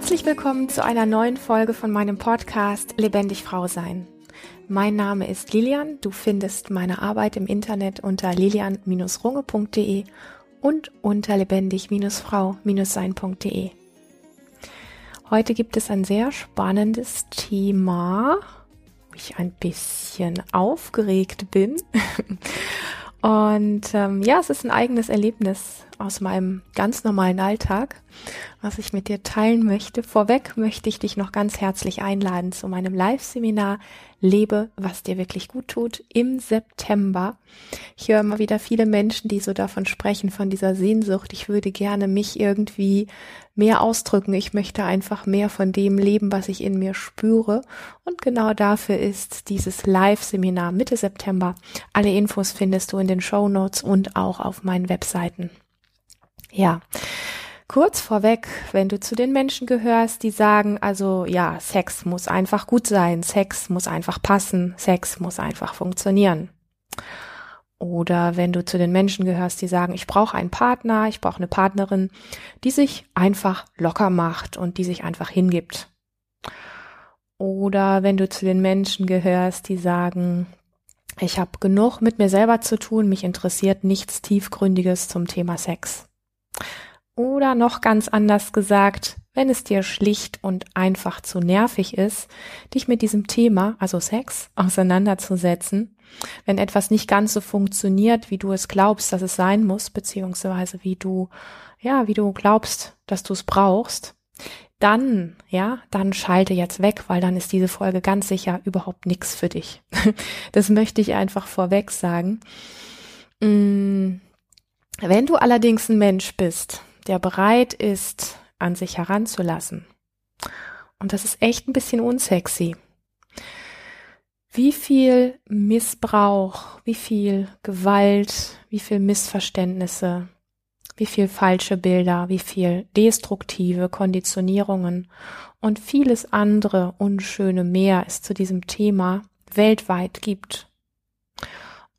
Herzlich willkommen zu einer neuen Folge von meinem Podcast Lebendig Frau Sein. Mein Name ist Lilian. Du findest meine Arbeit im Internet unter lilian-runge.de und unter lebendig-frau-sein.de. Heute gibt es ein sehr spannendes Thema, wo ich ein bisschen aufgeregt bin. Und ähm, ja, es ist ein eigenes Erlebnis aus meinem ganz normalen Alltag, was ich mit dir teilen möchte. Vorweg möchte ich dich noch ganz herzlich einladen zu meinem Live-Seminar Lebe, was dir wirklich gut tut im September. Ich höre immer wieder viele Menschen, die so davon sprechen, von dieser Sehnsucht. Ich würde gerne mich irgendwie mehr ausdrücken. Ich möchte einfach mehr von dem leben, was ich in mir spüre. Und genau dafür ist dieses Live-Seminar Mitte September. Alle Infos findest du in den Show Notes und auch auf meinen Webseiten. Ja. Kurz vorweg, wenn du zu den Menschen gehörst, die sagen, also ja, Sex muss einfach gut sein, Sex muss einfach passen, Sex muss einfach funktionieren. Oder wenn du zu den Menschen gehörst, die sagen, ich brauche einen Partner, ich brauche eine Partnerin, die sich einfach locker macht und die sich einfach hingibt. Oder wenn du zu den Menschen gehörst, die sagen, ich habe genug mit mir selber zu tun, mich interessiert nichts Tiefgründiges zum Thema Sex. Oder noch ganz anders gesagt, wenn es dir schlicht und einfach zu nervig ist, dich mit diesem Thema, also Sex, auseinanderzusetzen, wenn etwas nicht ganz so funktioniert, wie du es glaubst, dass es sein muss, beziehungsweise wie du, ja, wie du glaubst, dass du es brauchst, dann, ja, dann schalte jetzt weg, weil dann ist diese Folge ganz sicher überhaupt nichts für dich. Das möchte ich einfach vorweg sagen. Mm, wenn du allerdings ein Mensch bist, der bereit ist, an sich heranzulassen. Und das ist echt ein bisschen unsexy. Wie viel Missbrauch, wie viel Gewalt, wie viel Missverständnisse, wie viel falsche Bilder, wie viel destruktive Konditionierungen und vieles andere unschöne mehr es zu diesem Thema weltweit gibt.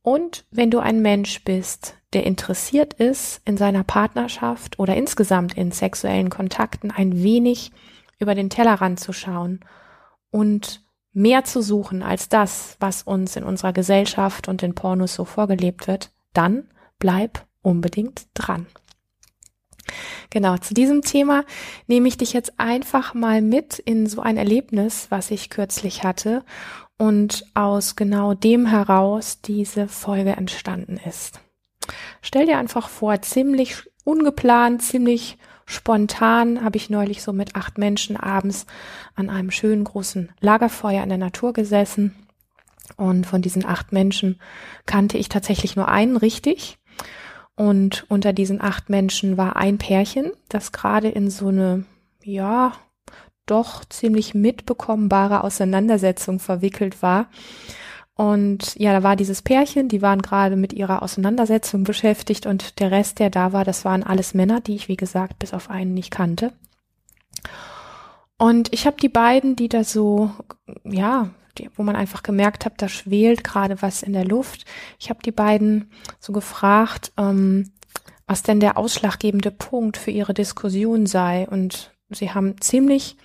Und wenn du ein Mensch bist, der interessiert ist, in seiner Partnerschaft oder insgesamt in sexuellen Kontakten ein wenig über den Tellerrand zu schauen und mehr zu suchen als das, was uns in unserer Gesellschaft und in Pornos so vorgelebt wird, dann bleib unbedingt dran. Genau, zu diesem Thema nehme ich dich jetzt einfach mal mit in so ein Erlebnis, was ich kürzlich hatte und aus genau dem heraus diese Folge entstanden ist. Stell dir einfach vor, ziemlich ungeplant, ziemlich spontan habe ich neulich so mit acht Menschen abends an einem schönen großen Lagerfeuer in der Natur gesessen. Und von diesen acht Menschen kannte ich tatsächlich nur einen richtig. Und unter diesen acht Menschen war ein Pärchen, das gerade in so eine, ja, doch ziemlich mitbekommenbare Auseinandersetzung verwickelt war. Und ja, da war dieses Pärchen, die waren gerade mit ihrer Auseinandersetzung beschäftigt und der Rest, der da war, das waren alles Männer, die ich, wie gesagt, bis auf einen nicht kannte. Und ich habe die beiden, die da so, ja, die, wo man einfach gemerkt hat, da schwelt gerade was in der Luft. Ich habe die beiden so gefragt, ähm, was denn der ausschlaggebende Punkt für ihre Diskussion sei. Und sie haben ziemlich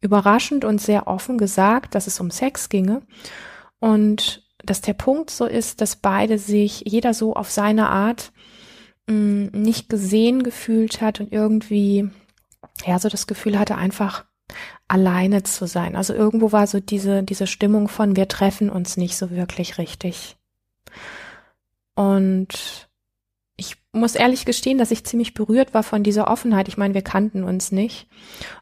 überraschend und sehr offen gesagt, dass es um Sex ginge. Und dass der Punkt so ist, dass beide sich, jeder so auf seine Art mh, mm, nicht gesehen gefühlt hat und irgendwie, ja, so das Gefühl hatte, einfach alleine zu sein. Also irgendwo war so diese, diese Stimmung von, wir treffen uns nicht so wirklich richtig. Und muss ehrlich gestehen, dass ich ziemlich berührt war von dieser Offenheit. Ich meine, wir kannten uns nicht.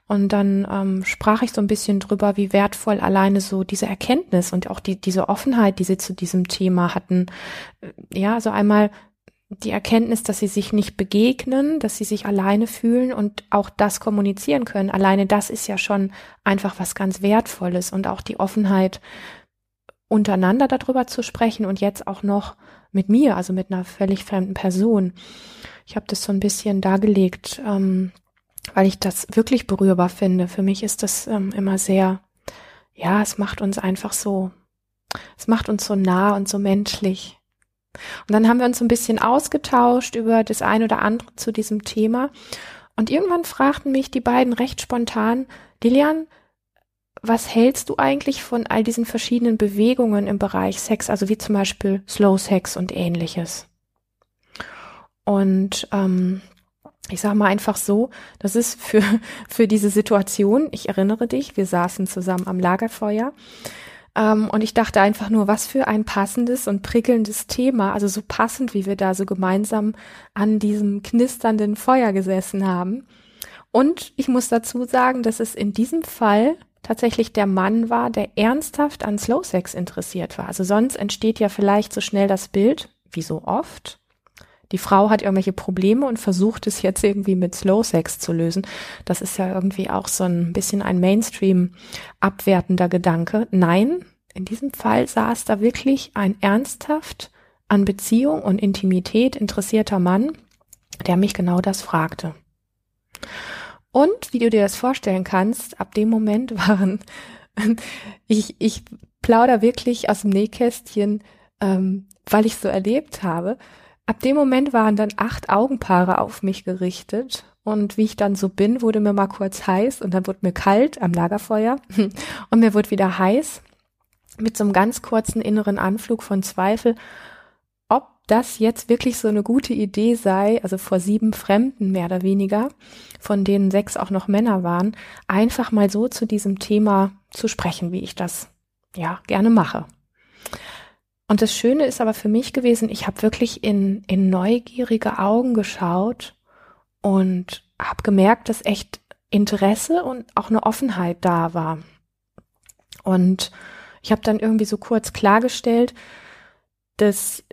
Und dann ähm, sprach ich so ein bisschen drüber, wie wertvoll alleine so diese Erkenntnis und auch die, diese Offenheit, die sie zu diesem Thema hatten. Ja, also einmal die Erkenntnis, dass sie sich nicht begegnen, dass sie sich alleine fühlen und auch das kommunizieren können. Alleine das ist ja schon einfach was ganz Wertvolles und auch die Offenheit, untereinander darüber zu sprechen und jetzt auch noch mit mir, also mit einer völlig fremden Person. Ich habe das so ein bisschen dargelegt, ähm, weil ich das wirklich berührbar finde. Für mich ist das ähm, immer sehr, ja, es macht uns einfach so, es macht uns so nah und so menschlich. Und dann haben wir uns so ein bisschen ausgetauscht über das ein oder andere zu diesem Thema. Und irgendwann fragten mich die beiden recht spontan, Lilian, was hältst du eigentlich von all diesen verschiedenen Bewegungen im Bereich Sex, also wie zum Beispiel Slow Sex und ähnliches? Und ähm, ich sage mal einfach so, das ist für, für diese Situation, ich erinnere dich, wir saßen zusammen am Lagerfeuer ähm, und ich dachte einfach nur, was für ein passendes und prickelndes Thema, also so passend, wie wir da so gemeinsam an diesem knisternden Feuer gesessen haben. Und ich muss dazu sagen, dass es in diesem Fall tatsächlich der Mann war, der ernsthaft an Slow Sex interessiert war. Also sonst entsteht ja vielleicht so schnell das Bild, wie so oft. Die Frau hat irgendwelche Probleme und versucht es jetzt irgendwie mit Slow Sex zu lösen. Das ist ja irgendwie auch so ein bisschen ein Mainstream abwertender Gedanke. Nein, in diesem Fall saß da wirklich ein ernsthaft an Beziehung und Intimität interessierter Mann, der mich genau das fragte. Und wie du dir das vorstellen kannst, ab dem Moment waren, ich, ich plauder wirklich aus dem Nähkästchen, ähm, weil ich so erlebt habe. Ab dem Moment waren dann acht Augenpaare auf mich gerichtet. Und wie ich dann so bin, wurde mir mal kurz heiß und dann wurde mir kalt am Lagerfeuer und mir wurde wieder heiß mit so einem ganz kurzen inneren Anflug von Zweifel, das jetzt wirklich so eine gute Idee sei, also vor sieben Fremden mehr oder weniger, von denen sechs auch noch Männer waren, einfach mal so zu diesem Thema zu sprechen, wie ich das ja gerne mache. Und das Schöne ist aber für mich gewesen, ich habe wirklich in, in neugierige Augen geschaut und habe gemerkt, dass echt Interesse und auch eine Offenheit da war. Und ich habe dann irgendwie so kurz klargestellt, dass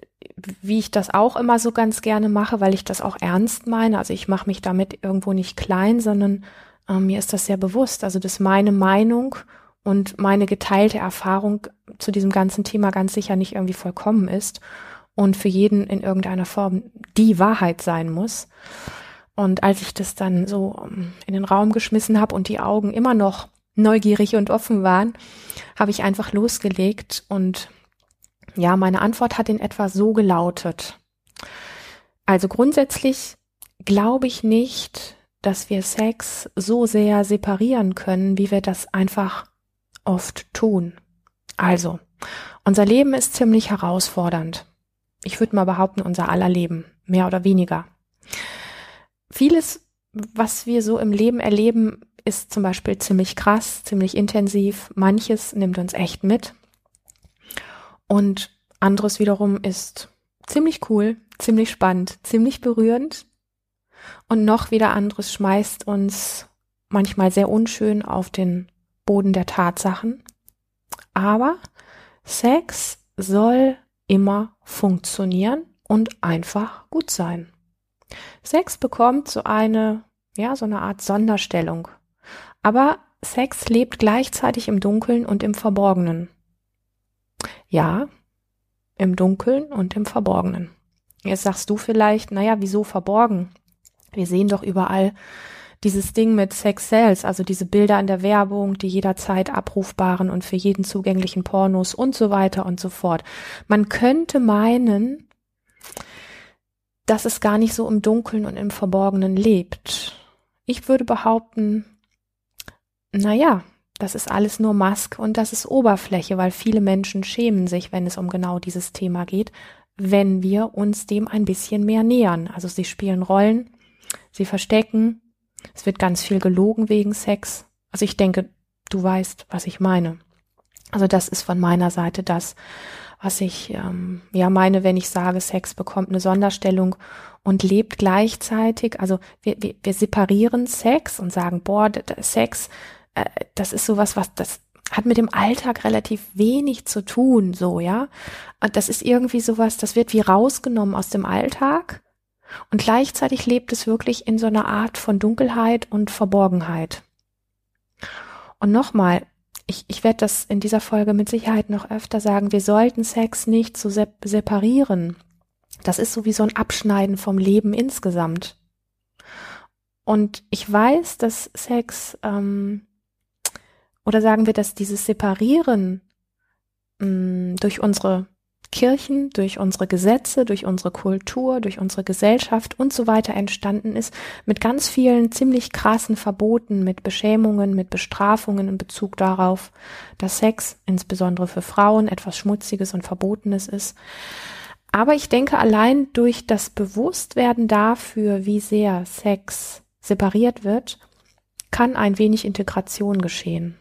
wie ich das auch immer so ganz gerne mache, weil ich das auch ernst meine. Also ich mache mich damit irgendwo nicht klein, sondern äh, mir ist das sehr bewusst. Also dass meine Meinung und meine geteilte Erfahrung zu diesem ganzen Thema ganz sicher nicht irgendwie vollkommen ist und für jeden in irgendeiner Form die Wahrheit sein muss. Und als ich das dann so ähm, in den Raum geschmissen habe und die Augen immer noch neugierig und offen waren, habe ich einfach losgelegt und ja, meine Antwort hat in etwa so gelautet. Also grundsätzlich glaube ich nicht, dass wir Sex so sehr separieren können, wie wir das einfach oft tun. Also, unser Leben ist ziemlich herausfordernd. Ich würde mal behaupten, unser aller Leben, mehr oder weniger. Vieles, was wir so im Leben erleben, ist zum Beispiel ziemlich krass, ziemlich intensiv. Manches nimmt uns echt mit. Und anderes wiederum ist ziemlich cool, ziemlich spannend, ziemlich berührend. Und noch wieder anderes schmeißt uns manchmal sehr unschön auf den Boden der Tatsachen. Aber Sex soll immer funktionieren und einfach gut sein. Sex bekommt so eine, ja, so eine Art Sonderstellung. Aber Sex lebt gleichzeitig im Dunkeln und im Verborgenen. Ja, im Dunkeln und im Verborgenen. Jetzt sagst du vielleicht, naja, wieso verborgen? Wir sehen doch überall dieses Ding mit Sex Sales, also diese Bilder in der Werbung, die jederzeit abrufbaren und für jeden zugänglichen Pornos und so weiter und so fort. Man könnte meinen, dass es gar nicht so im Dunkeln und im Verborgenen lebt. Ich würde behaupten, naja, das ist alles nur Mask und das ist Oberfläche, weil viele Menschen schämen sich, wenn es um genau dieses Thema geht, wenn wir uns dem ein bisschen mehr nähern. Also sie spielen Rollen, sie verstecken, es wird ganz viel gelogen wegen Sex. Also ich denke, du weißt, was ich meine. Also das ist von meiner Seite das, was ich ähm, ja meine, wenn ich sage, Sex bekommt eine Sonderstellung und lebt gleichzeitig. Also wir, wir, wir separieren Sex und sagen, boah, Sex äh, das ist sowas, was das hat mit dem Alltag relativ wenig zu tun, so, ja. Und das ist irgendwie sowas, das wird wie rausgenommen aus dem Alltag und gleichzeitig lebt es wirklich in so einer Art von Dunkelheit und Verborgenheit. Und nochmal, ich, ich werde das in dieser Folge mit Sicherheit noch öfter sagen, wir sollten Sex nicht so separieren. Das ist so wie so ein Abschneiden vom Leben insgesamt. Und ich weiß, dass Sex ähm, oder sagen wir, dass dieses Separieren mh, mm, durch unsere Kirchen, durch unsere Gesetze, durch unsere Kultur, durch unsere Gesellschaft und so weiter entstanden ist, mit ganz vielen ziemlich krassen Verboten, mit Beschämungen, mit Bestrafungen in Bezug darauf, dass Sex, insbesondere für Frauen, etwas Schmutziges und Verbotenes ist. Aber ich denke, allein durch das Bewusstwerden dafür, wie sehr Sex separiert wird, kann ein wenig Integration geschehen.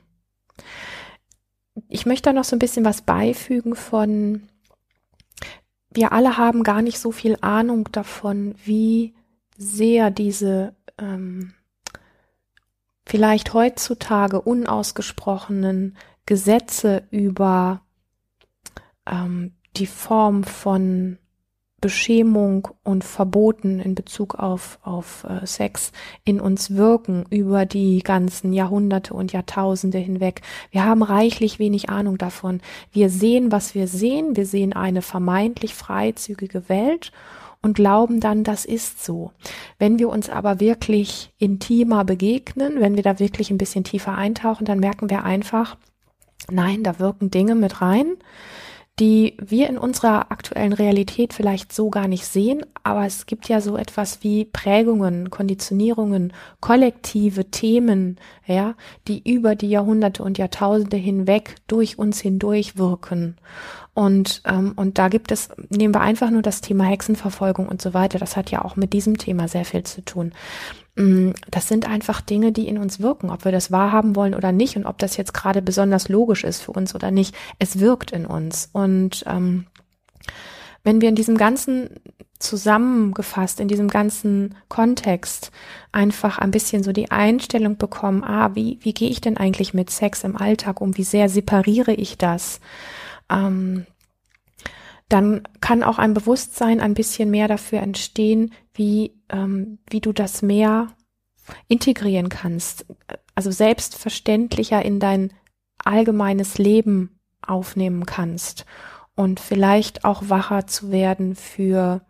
Ich möchte da noch so ein bisschen was beifügen von wir alle haben gar nicht so viel Ahnung davon, wie sehr diese ähm, vielleicht heutzutage unausgesprochenen Gesetze über ähm, die Form von Beschämung und Verboten in Bezug auf, auf äh, Sex in uns wirken über die ganzen Jahrhunderte und Jahrtausende hinweg. Wir haben reichlich wenig Ahnung davon. Wir sehen, was wir sehen. Wir sehen eine vermeintlich freizügige Welt und glauben dann, das ist so. Wenn wir uns aber wirklich intimer begegnen, wenn wir da wirklich ein bisschen tiefer eintauchen, dann merken wir einfach, nein, da wirken Dinge mit rein, die wir in unserer aktuellen Realität vielleicht so gar nicht sehen, aber es gibt ja so etwas wie Prägungen, Konditionierungen, kollektive Themen, ja, die über die Jahrhunderte und Jahrtausende hinweg durch uns hindurch wirken. Und, ähm, und da gibt es, nehmen wir einfach nur das Thema Hexenverfolgung und so weiter, das hat ja auch mit diesem Thema sehr viel zu tun. Mm, das sind einfach Dinge, die in uns wirken, ob wir das wahrhaben wollen oder nicht und ob das jetzt gerade besonders logisch ist für uns oder nicht. Es wirkt in uns. Und ähm, wenn wir in diesem ganzen zusammengefasst, in diesem ganzen Kontext einfach ein bisschen so die Einstellung bekommen, ah, wie, wie gehe ich denn eigentlich mit Sex im Alltag um? Wie sehr separiere ich das? Ähm, dann kann auch ein Bewusstsein ein bisschen mehr dafür entstehen, wie, ähm, wie du das mehr integrieren kannst, also selbstverständlicher in dein allgemeines Leben aufnehmen kannst und vielleicht auch wacher zu werden für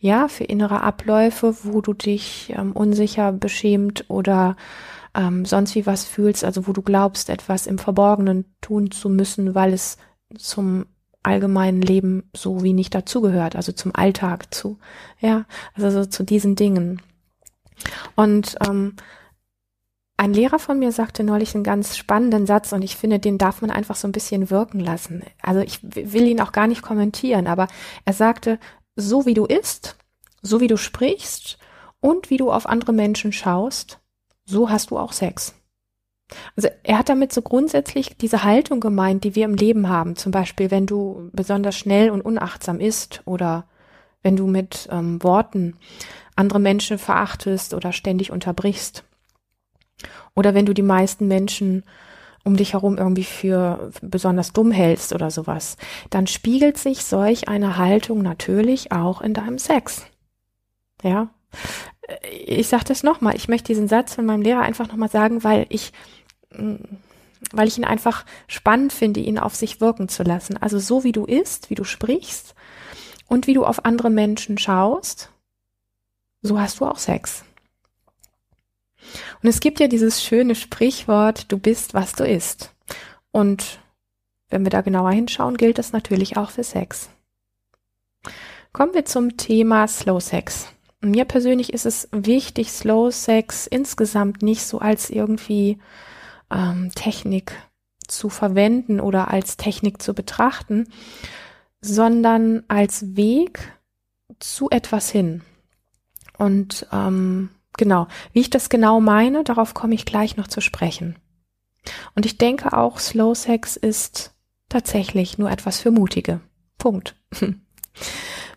ja, für innere Abläufe, wo du dich ähm, unsicher, beschämt oder ähm, sonst wie was fühlst, also wo du glaubst, etwas im Verborgenen tun zu müssen, weil es zum allgemeinen Leben so wie nicht dazugehört, also zum Alltag zu, ja, also so zu diesen Dingen. Und ähm, ein Lehrer von mir sagte neulich einen ganz spannenden Satz und ich finde, den darf man einfach so ein bisschen wirken lassen. Also ich will ihn auch gar nicht kommentieren, aber er sagte, so wie du isst, so wie du sprichst und wie du auf andere Menschen schaust, so hast du auch Sex. Also er hat damit so grundsätzlich diese Haltung gemeint, die wir im Leben haben. Zum Beispiel, wenn du besonders schnell und unachtsam isst oder wenn du mit ähm, Worten andere Menschen verachtest oder ständig unterbrichst. Oder wenn du die meisten Menschen um dich herum irgendwie für besonders dumm hältst oder sowas, dann spiegelt sich solch eine Haltung natürlich auch in deinem Sex. Ja. Ich sage das nochmal, ich möchte diesen Satz von meinem Lehrer einfach nochmal sagen, weil ich weil ich ihn einfach spannend finde, ihn auf sich wirken zu lassen. Also so wie du isst, wie du sprichst und wie du auf andere Menschen schaust, so hast du auch Sex. Und es gibt ja dieses schöne Sprichwort, du bist, was du isst. Und wenn wir da genauer hinschauen, gilt das natürlich auch für Sex. Kommen wir zum Thema Slow Sex. Mir persönlich ist es wichtig, Slow Sex insgesamt nicht so als irgendwie ähm, Technik zu verwenden oder als Technik zu betrachten, sondern als Weg zu etwas hin. Und ähm, genau, wie ich das genau meine, darauf komme ich gleich noch zu sprechen. Und ich denke auch, Slow Sex ist tatsächlich nur etwas für Mutige. Punkt.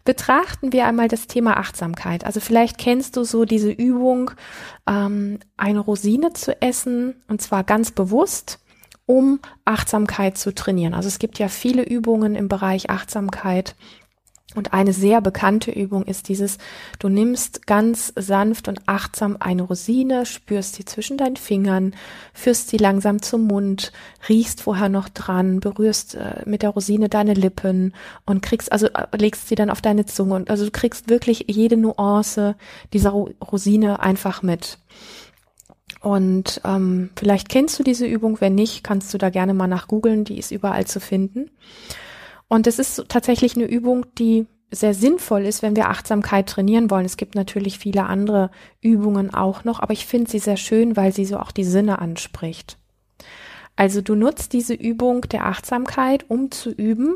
Betrachten wir einmal das Thema Achtsamkeit. Also vielleicht kennst du so diese Übung, ähm, eine Rosine zu essen und zwar ganz bewusst, um Achtsamkeit zu trainieren. Also es gibt ja viele Übungen im Bereich Achtsamkeit, und eine sehr bekannte Übung ist dieses, du nimmst ganz sanft und achtsam eine Rosine, spürst sie zwischen deinen Fingern, führst sie langsam zum Mund, riechst vorher noch dran, berührst äh, mit der Rosine deine Lippen und kriegst, also äh, legst sie dann auf deine Zunge und also du kriegst wirklich jede Nuance dieser Rosine einfach mit. Und ähm, vielleicht kennst du diese Übung, wenn nicht, kannst du da gerne mal nach googeln, die ist überall zu finden. Und es ist tatsächlich eine Übung, die sehr sinnvoll ist, wenn wir Achtsamkeit trainieren wollen. Es gibt natürlich viele andere Übungen auch noch, aber ich finde sie sehr schön, weil sie so auch die Sinne anspricht. Also du nutzt diese Übung der Achtsamkeit, um zu üben,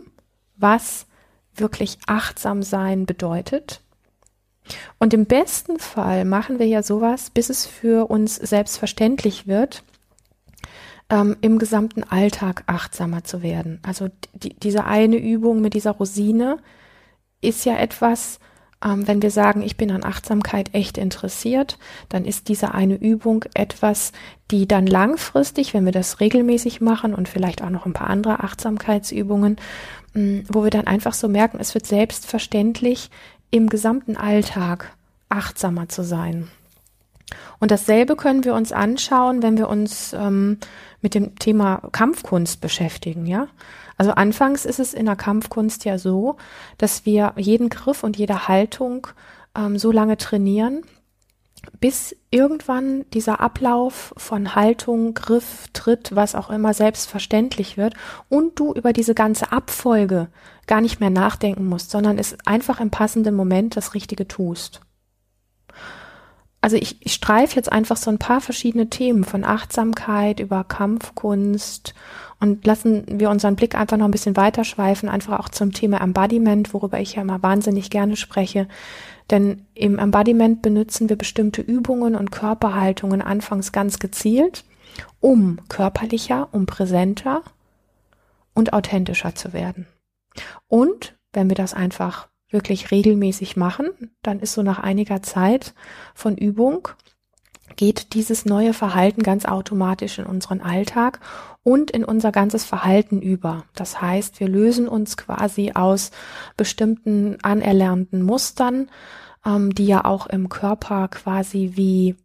was wirklich achtsam sein bedeutet. Und im besten Fall machen wir ja sowas, bis es für uns selbstverständlich wird, ähm, im gesamten Alltag achtsamer zu werden. Also die, diese eine Übung mit dieser Rosine ist ja etwas, ähm, wenn wir sagen, ich bin an Achtsamkeit echt interessiert, dann ist diese eine Übung etwas, die dann langfristig, wenn wir das regelmäßig machen und vielleicht auch noch ein paar andere Achtsamkeitsübungen, mh, wo wir dann einfach so merken, es wird selbstverständlich im gesamten Alltag achtsamer zu sein. Und dasselbe können wir uns anschauen, wenn wir uns ähm, mit dem Thema Kampfkunst beschäftigen, ja. Also anfangs ist es in der Kampfkunst ja so, dass wir jeden Griff und jede Haltung ähm, so lange trainieren, bis irgendwann dieser Ablauf von Haltung, Griff, Tritt, was auch immer selbstverständlich wird und du über diese ganze Abfolge gar nicht mehr nachdenken musst, sondern es einfach im passenden Moment das Richtige tust also ich, ich streife jetzt einfach so ein paar verschiedene Themen von Achtsamkeit über Kampfkunst und lassen wir unseren Blick einfach noch ein bisschen weiter schweifen, einfach auch zum Thema Embodiment, worüber ich ja immer wahnsinnig gerne spreche. Denn im Embodiment benutzen wir bestimmte Übungen und Körperhaltungen anfangs ganz gezielt, um körperlicher, um präsenter und authentischer zu werden. Und wenn wir das einfach wirklich regelmäßig machen, dann ist so nach einiger Zeit von Übung geht dieses neue Verhalten ganz automatisch in unseren Alltag und in unser ganzes Verhalten über. Das heißt, wir lösen uns quasi aus bestimmten anerlernten Mustern, ähm, die ja auch im Körper quasi wie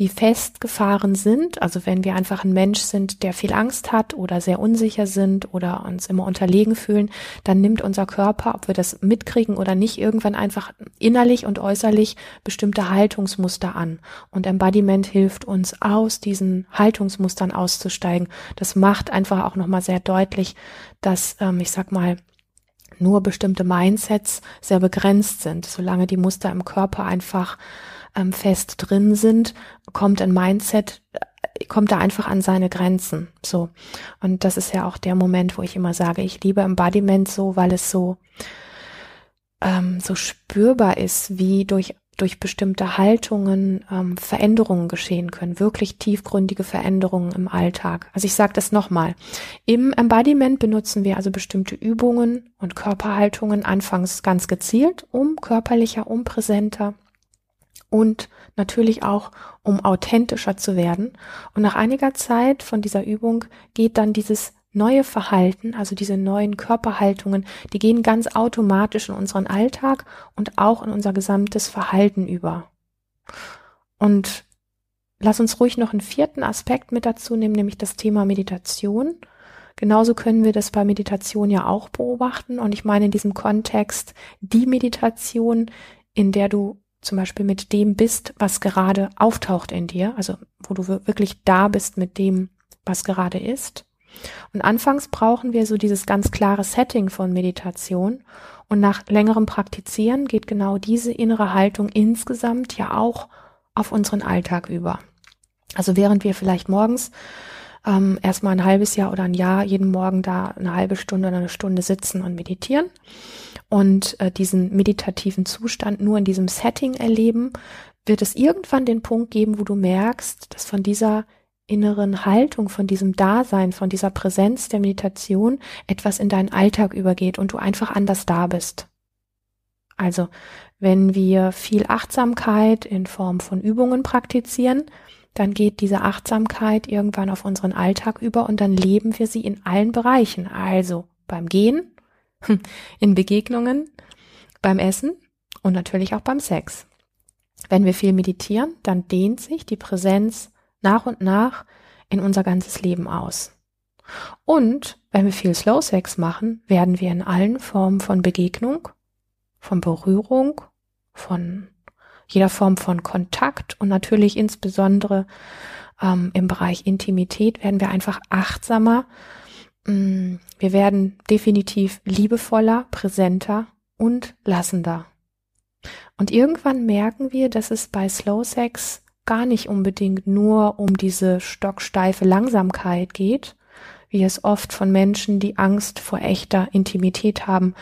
wie festgefahren sind. Also wenn wir einfach ein Mensch sind, der viel Angst hat oder sehr unsicher sind oder uns immer unterlegen fühlen, dann nimmt unser Körper, ob wir das mitkriegen oder nicht, irgendwann einfach innerlich und äußerlich bestimmte Haltungsmuster an. Und Embodiment hilft uns aus diesen Haltungsmustern auszusteigen. Das macht einfach auch nochmal sehr deutlich, dass, ähm, ich sag mal, nur bestimmte Mindsets sehr begrenzt sind, solange die Muster im Körper einfach ähm, fest drin sind, kommt ein Mindset, äh, kommt da einfach an seine Grenzen. So. Und das ist ja auch der Moment, wo ich immer sage, ich liebe Embodiment so, weil es so, ähm, so spürbar ist, wie durch durch bestimmte Haltungen ähm, Veränderungen geschehen können, wirklich tiefgründige Veränderungen im Alltag. Also ich sage das nochmal. Im Embodiment benutzen wir also bestimmte Übungen und Körperhaltungen anfangs ganz gezielt, um körperlicher, um präsenter und natürlich auch, um authentischer zu werden. Und nach einiger Zeit von dieser Übung geht dann dieses neue Verhalten, also diese neuen Körperhaltungen, die gehen ganz automatisch in unseren Alltag und auch in unser gesamtes Verhalten über. Und lass uns ruhig noch einen vierten Aspekt mit dazu nehmen, nämlich das Thema Meditation. Genauso können wir das bei Meditation ja auch beobachten. Und ich meine in diesem Kontext die Meditation, in der du zum Beispiel mit dem bist, was gerade auftaucht in dir, also wo du wirklich da bist mit dem, was gerade ist. Und anfangs brauchen wir so dieses ganz klare Setting von Meditation und nach längerem Praktizieren geht genau diese innere Haltung insgesamt ja auch auf unseren Alltag über. Also während wir vielleicht morgens ähm, erstmal ein halbes Jahr oder ein Jahr jeden Morgen da eine halbe Stunde oder eine Stunde sitzen und meditieren, und äh, diesen meditativen Zustand nur in diesem Setting erleben, wird es irgendwann den Punkt geben, wo du merkst, dass von dieser inneren Haltung, von diesem Dasein, von dieser Präsenz der Meditation etwas in deinen Alltag übergeht und du einfach anders da bist. Also, wenn wir viel Achtsamkeit in Form von Übungen praktizieren, dann geht diese Achtsamkeit irgendwann auf unseren Alltag über und dann leben wir sie in allen Bereichen. Also beim Gehen, in Begegnungen, beim Essen und natürlich auch beim Sex. Wenn wir viel meditieren, dann dehnt sich die Präsenz nach und nach in unser ganzes Leben aus. Und wenn wir viel Slow Sex machen, werden wir in allen Formen von Begegnung, von Berührung, von jeder Form von Kontakt. Und natürlich insbesondere ähm, im Bereich Intimität werden wir einfach achtsamer. Mm, wir werden definitiv liebevoller, präsenter und lassender. Und irgendwann merken wir, dass es bei Slow Sex gar nicht unbedingt nur um diese stocksteife Langsamkeit geht, wie es oft von Menschen, die Angst vor echter Intimität haben,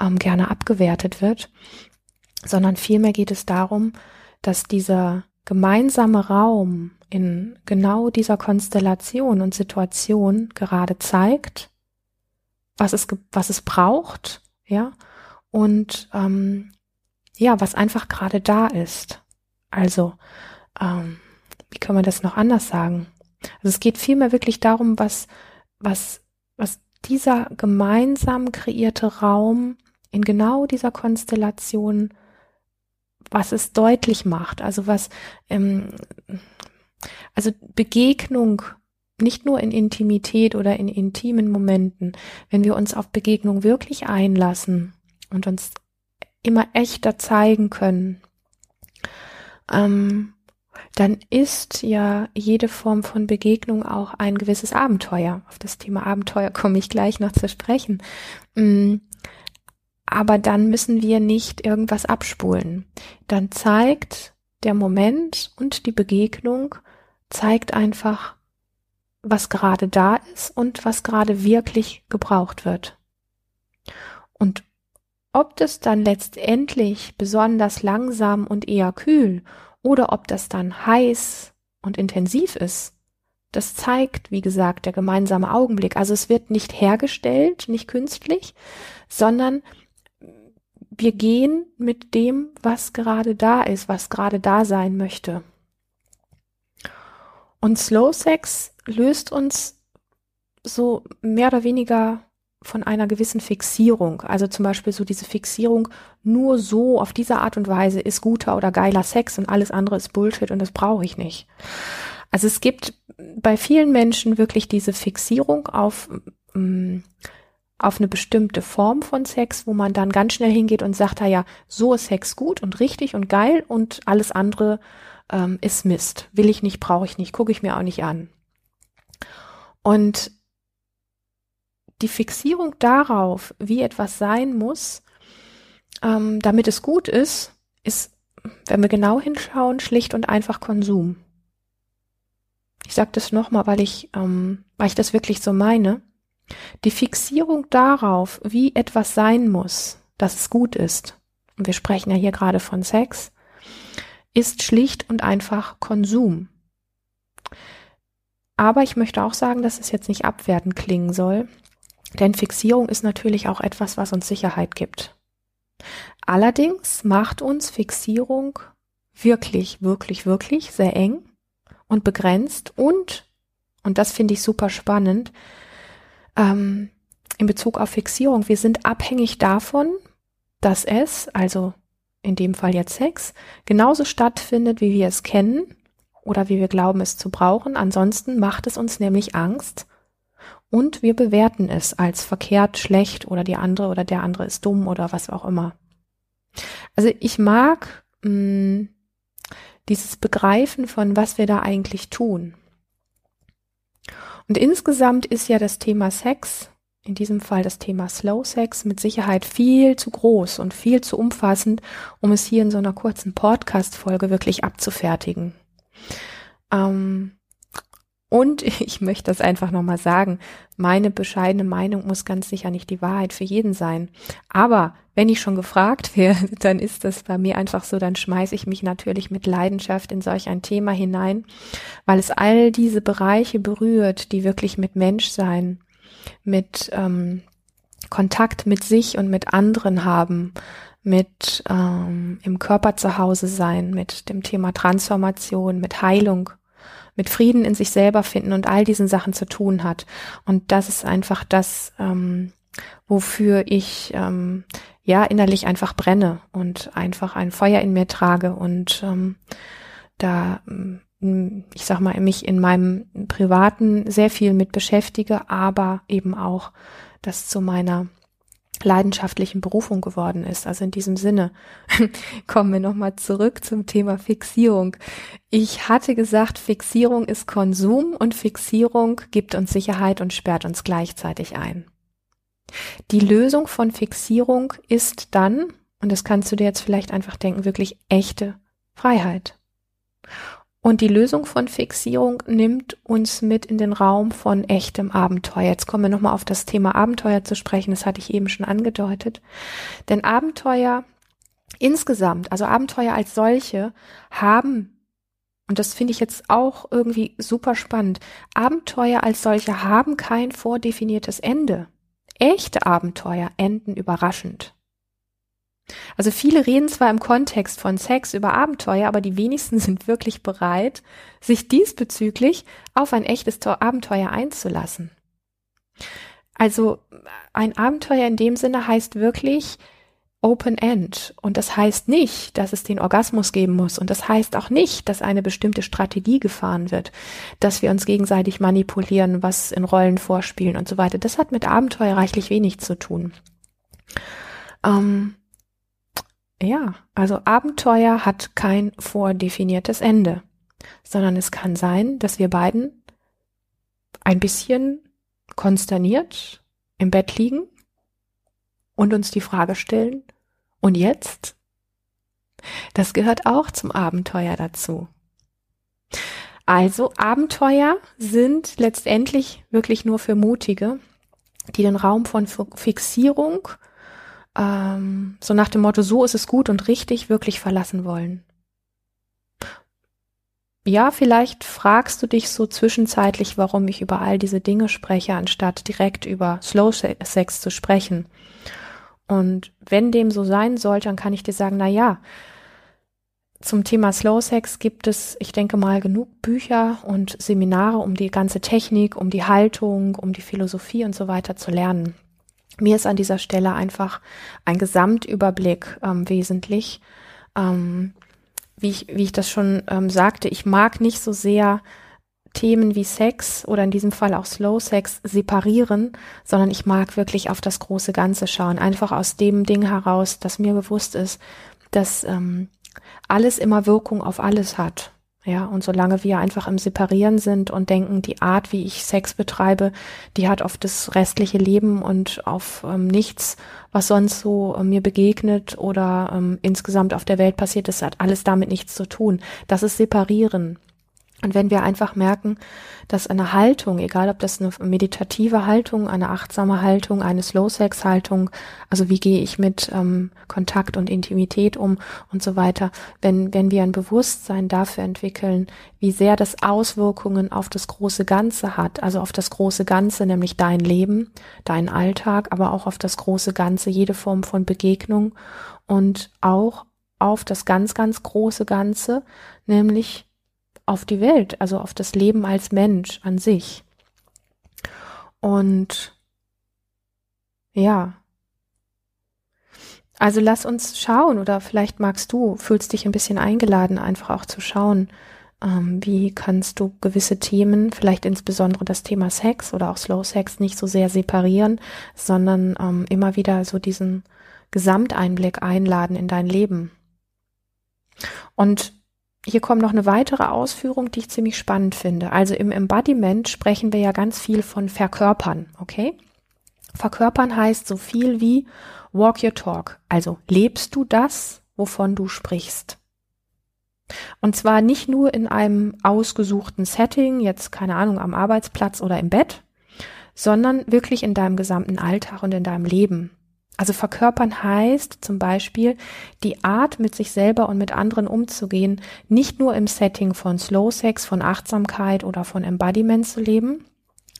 ähm, gerne abgewertet wird, sondern vielmehr geht es darum, dass dieser gemeinsame Raum in genau dieser Konstellation und Situation gerade zeigt, was es, was es braucht, ja, und ähm, ja, was einfach gerade da ist. Also, ähm, wie kann man das noch anders sagen? Also es geht vielmehr wirklich darum, was, was, was dieser gemeinsam kreierte Raum in genau dieser Konstellation, was es deutlich macht. Also was, ähm, also Begegnung nicht nur in Intimität oder in intimen Momenten, wenn wir uns auf Begegnung wirklich einlassen und uns immer echter zeigen können, ähm, dann ist ja jede Form von Begegnung auch ein gewisses Abenteuer. Auf das Thema Abenteuer komme ich gleich noch zu sprechen. Mm, aber dann müssen wir nicht irgendwas abspulen. Dann zeigt der Moment und die Begegnung, zeigt einfach, was gerade da ist und was gerade wirklich gebraucht wird. Und ob das dann letztendlich besonders langsam und eher kühl oder ob das dann heiß und intensiv ist, das zeigt, wie gesagt, der gemeinsame Augenblick. Also es wird nicht hergestellt, nicht künstlich, sondern wir gehen mit dem, was gerade da ist, was gerade da sein möchte. Und Slow Sex löst uns so mehr oder weniger von einer gewissen Fixierung. Also zum Beispiel so diese Fixierung, nur so auf diese Art und Weise ist guter oder geiler Sex und alles andere ist Bullshit und das brauche ich nicht. Also es gibt bei vielen Menschen wirklich diese Fixierung auf, ähm, auf eine bestimmte Form von Sex, wo man dann ganz schnell hingeht und sagt, ah ja, so ist Sex gut und richtig und geil und alles andere ähm, ist Mist. Will ich nicht, brauche ich nicht, gucke ich mir auch nicht an. Und die Fixierung darauf, wie etwas sein muss, ähm, damit es gut ist, ist, wenn wir genau hinschauen, schlicht und einfach Konsum. Ich sage das nochmal, weil ich, ähm, weil ich das wirklich so meine. Die Fixierung darauf, wie etwas sein muss, dass es gut ist, und wir sprechen ja hier gerade von Sex, ist schlicht und einfach Konsum. Aber ich möchte auch sagen, dass es jetzt nicht abwertend klingen soll. Denn Fixierung ist natürlich auch etwas, was uns Sicherheit gibt. Allerdings macht uns Fixierung wirklich, wirklich, wirklich sehr eng und begrenzt und, und das finde ich super spannend, ähm, in Bezug auf Fixierung, wir sind abhängig davon, dass es, also in dem Fall jetzt Sex, genauso stattfindet, wie wir es kennen oder wie wir glauben es zu brauchen. Ansonsten macht es uns nämlich Angst und wir bewerten es als verkehrt, schlecht oder die andere oder der andere ist dumm oder was auch immer. Also ich mag mh, mm, dieses Begreifen von, was wir da eigentlich tun. Und insgesamt ist ja das Thema Sex, in diesem Fall das Thema Slow Sex, mit Sicherheit viel zu groß und viel zu umfassend, um es hier in so einer kurzen Podcast-Folge wirklich abzufertigen. Ähm, und ich möchte das einfach nochmal sagen, meine bescheidene Meinung muss ganz sicher nicht die Wahrheit für jeden sein. Aber wenn ich schon gefragt werde, dann ist das bei mir einfach so, dann schmeiße ich mich natürlich mit Leidenschaft in solch ein Thema hinein, weil es all diese Bereiche berührt, die wirklich mit Menschsein, mit ähm, Kontakt mit sich und mit anderen haben, mit ähm, im Körper zu Hause sein, mit dem Thema Transformation, mit Heilung mit Frieden in sich selber finden und all diesen Sachen zu tun hat. Und das ist einfach das, ähm, wofür ich ähm, ja innerlich einfach brenne und einfach ein Feuer in mir trage und ähm, da ähm, ich sag mal, mich in meinem Privaten sehr viel mit beschäftige, aber eben auch das zu meiner leidenschaftlichen Berufung geworden ist. Also in diesem Sinne kommen wir nochmal zurück zum Thema Fixierung. Ich hatte gesagt, Fixierung ist Konsum und Fixierung gibt uns Sicherheit und sperrt uns gleichzeitig ein. Die Lösung von Fixierung ist dann, und das kannst du dir jetzt vielleicht einfach denken, wirklich echte Freiheit. Und die Lösung von Fixierung nimmt uns mit in den Raum von echtem Abenteuer. Jetzt kommen wir nochmal auf das Thema Abenteuer zu sprechen. Das hatte ich eben schon angedeutet. Denn Abenteuer insgesamt, also Abenteuer als solche, haben, und das finde ich jetzt auch irgendwie super spannend, Abenteuer als solche haben kein vordefiniertes Ende. Echte Abenteuer enden überraschend. Also viele reden zwar im Kontext von Sex über Abenteuer, aber die wenigsten sind wirklich bereit, sich diesbezüglich auf ein echtes Abenteuer einzulassen. Also ein Abenteuer in dem Sinne heißt wirklich Open End. Und das heißt nicht, dass es den Orgasmus geben muss. Und das heißt auch nicht, dass eine bestimmte Strategie gefahren wird, dass wir uns gegenseitig manipulieren, was in Rollen vorspielen und so weiter. Das hat mit Abenteuer reichlich wenig zu tun. Ähm, ja, also Abenteuer hat kein vordefiniertes Ende, sondern es kann sein, dass wir beiden ein bisschen konsterniert im Bett liegen und uns die Frage stellen, und jetzt? Das gehört auch zum Abenteuer dazu. Also Abenteuer sind letztendlich wirklich nur für Mutige, die den Raum von Fixierung ähm, so nach dem Motto, so ist es gut und richtig, wirklich verlassen wollen. Ja, vielleicht fragst du dich so zwischenzeitlich, warum ich über all diese Dinge spreche, anstatt direkt über Slow Sex zu sprechen. Und wenn dem so sein sollte, dann kann ich dir sagen, na ja, zum Thema Slow Sex gibt es, ich denke mal, genug Bücher und Seminare, um die ganze Technik, um die Haltung, um die Philosophie und so weiter zu lernen. Mir ist an dieser Stelle einfach ein Gesamtüberblick ähm, wesentlich. Ähm, wie, ich, wie ich das schon ähm, sagte, ich mag nicht so sehr Themen wie Sex oder in diesem Fall auch Slow Sex separieren, sondern ich mag wirklich auf das große Ganze schauen. Einfach aus dem Ding heraus, dass mir bewusst ist, dass ähm, alles immer Wirkung auf alles hat. Ja, und solange wir einfach im Separieren sind und denken, die Art, wie ich Sex betreibe, die hat auf das restliche Leben und auf ähm, nichts, was sonst so äh, mir begegnet oder ähm, insgesamt auf der Welt passiert, das hat alles damit nichts zu tun. Das ist Separieren. Und wenn wir einfach merken, dass eine Haltung, egal ob das eine meditative Haltung, eine achtsame Haltung, eine Slow-Sex-Haltung, also wie gehe ich mit ähm, Kontakt und Intimität um und so weiter, wenn, wenn wir ein Bewusstsein dafür entwickeln, wie sehr das Auswirkungen auf das große Ganze hat, also auf das große Ganze, nämlich dein Leben, dein Alltag, aber auch auf das große Ganze, jede Form von Begegnung und auch auf das ganz, ganz große Ganze, nämlich auf die Welt, also auf das Leben als Mensch an sich. Und ja, also lass uns schauen oder vielleicht magst du, fühlst dich ein bisschen eingeladen, einfach auch zu schauen, ähm, wie kannst du gewisse Themen, vielleicht insbesondere das Thema Sex oder auch Slow Sex nicht so sehr separieren, sondern ähm, immer wieder so diesen Gesamteinblick einladen in dein Leben. Und hier kommt noch eine weitere Ausführung, die ich ziemlich spannend finde. Also im Embodiment sprechen wir ja ganz viel von Verkörpern, okay? Verkörpern heißt so viel wie walk your talk. Also lebst du das, wovon du sprichst? Und zwar nicht nur in einem ausgesuchten Setting, jetzt keine Ahnung, am Arbeitsplatz oder im Bett, sondern wirklich in deinem gesamten Alltag und in deinem Leben. Also verkörpern heißt zum Beispiel die Art, mit sich selber und mit anderen umzugehen, nicht nur im Setting von Slow Sex, von Achtsamkeit oder von Embodiment zu leben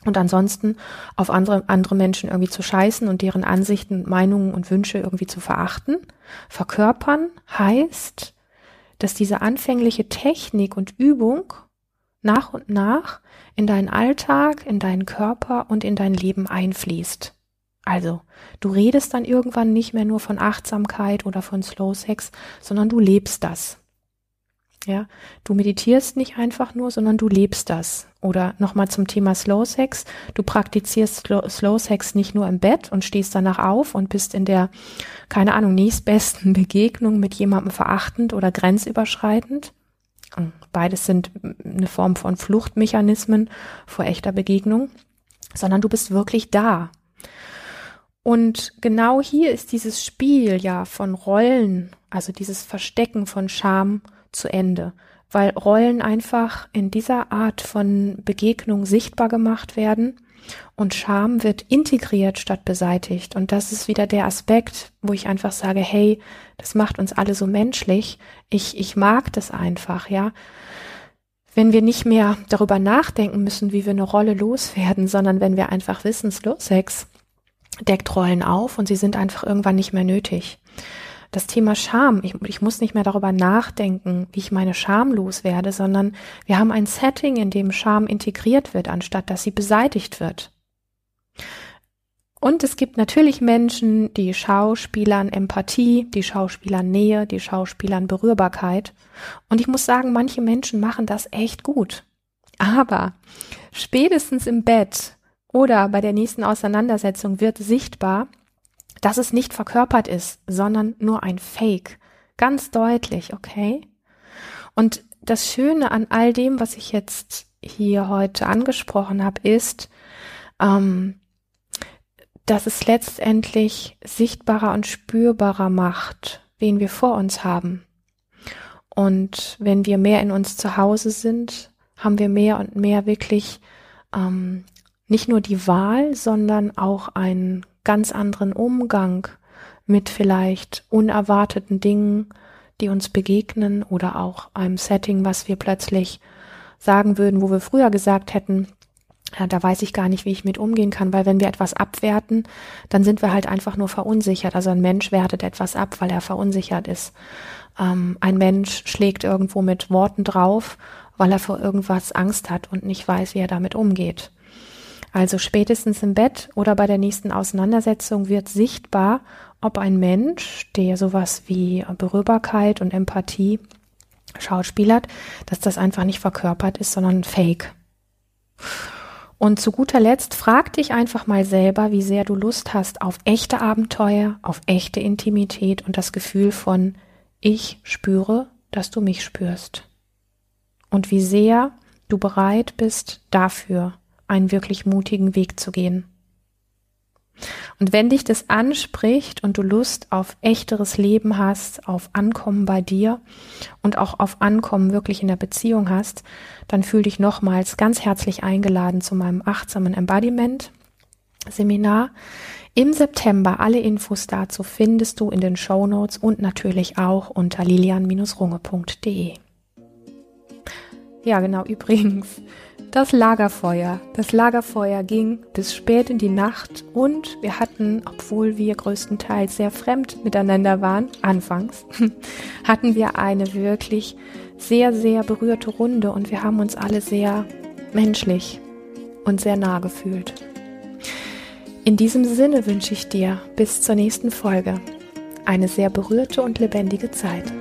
und ansonsten auf andere, andere Menschen irgendwie zu scheißen und deren Ansichten, Meinungen und Wünsche irgendwie zu verachten. Verkörpern heißt, dass diese anfängliche Technik und Übung nach und nach in deinen Alltag, in deinen Körper und in dein Leben einfließt. Also, du redest dann irgendwann nicht mehr nur von Achtsamkeit oder von Slow Sex, sondern du lebst das. Ja, du meditierst nicht einfach nur, sondern du lebst das. Oder nochmal zum Thema Slow Sex. Du praktizierst Slow Sex nicht nur im Bett und stehst danach auf und bist in der, keine Ahnung, nächstbesten Begegnung mit jemandem verachtend oder grenzüberschreitend. Beides sind eine Form von Fluchtmechanismen vor echter Begegnung, sondern du bist wirklich da. Und genau hier ist dieses Spiel ja von Rollen, also dieses Verstecken von Scham zu Ende, weil Rollen einfach in dieser Art von Begegnung sichtbar gemacht werden und Scham wird integriert statt beseitigt. Und das ist wieder der Aspekt, wo ich einfach sage, hey, das macht uns alle so menschlich. Ich, ich mag das einfach, ja. Wenn wir nicht mehr darüber nachdenken müssen, wie wir eine Rolle loswerden, sondern wenn wir einfach wissen, Slow Sex deckt Rollen auf und sie sind einfach irgendwann nicht mehr nötig das Thema Scham, ich, ich muss nicht mehr darüber nachdenken, wie ich meine Scham loswerde, sondern wir haben ein Setting, in dem Scham integriert wird, anstatt dass sie beseitigt wird. Und es gibt natürlich Menschen, die Schauspielern Empathie, die Schauspielern Nähe, die Schauspielern Berührbarkeit. Und ich muss sagen, manche Menschen machen das echt gut. Aber spätestens im Bett oder bei der nächsten Auseinandersetzung wird sichtbar, dass es nicht verkörpert ist, sondern nur ein Fake. Ganz deutlich, okay? Und das Schöne an all dem, was ich jetzt hier heute angesprochen habe, ist, ähm, dass es letztendlich sichtbarer und spürbarer macht, wen wir vor uns haben. Und wenn wir mehr in uns zu Hause sind, haben wir mehr und mehr wirklich ähm, nicht nur die Wahl, sondern auch einen ganz anderen Umgang mit vielleicht unerwarteten Dingen, die uns begegnen oder auch einem Setting, was wir plötzlich sagen würden, wo wir früher gesagt hätten, ja, da weiß ich gar nicht, wie ich mit umgehen kann, weil wenn wir etwas abwerten, dann sind wir halt einfach nur verunsichert. Also ein Mensch wertet etwas ab, weil er verunsichert ist. Ähm, ein Mensch schlägt irgendwo mit Worten drauf, weil er vor irgendwas Angst hat und nicht weiß, wie er damit umgeht. Also spätestens im Bett oder bei der nächsten Auseinandersetzung wird sichtbar, ob ein Mensch, der sowas wie Berührbarkeit und Empathie schauspielert, dass das einfach nicht verkörpert ist, sondern fake. Und zu guter Letzt frag dich einfach mal selber, wie sehr du Lust hast auf echte Abenteuer, auf echte Intimität und das Gefühl von ich spüre, dass du mich spürst. Und wie sehr du bereit bist dafür, einen wirklich mutigen Weg zu gehen. Und wenn dich das anspricht und du Lust auf echteres Leben hast, auf Ankommen bei dir und auch auf Ankommen wirklich in der Beziehung hast, dann fühl dich nochmals ganz herzlich eingeladen zu meinem achtsamen Embodiment Seminar. Im September alle Infos dazu findest du in den Show Notes und natürlich auch unter lilian-runge.de. Ja, genau, übrigens. Das Lagerfeuer. Das Lagerfeuer ging bis spät in die Nacht und wir hatten, obwohl wir größtenteils sehr fremd miteinander waren, anfangs, hatten wir eine wirklich sehr, sehr berührte Runde und wir haben uns alle sehr menschlich und sehr nah gefühlt. In diesem Sinne wünsche ich dir bis zur nächsten Folge eine sehr berührte und lebendige Zeit.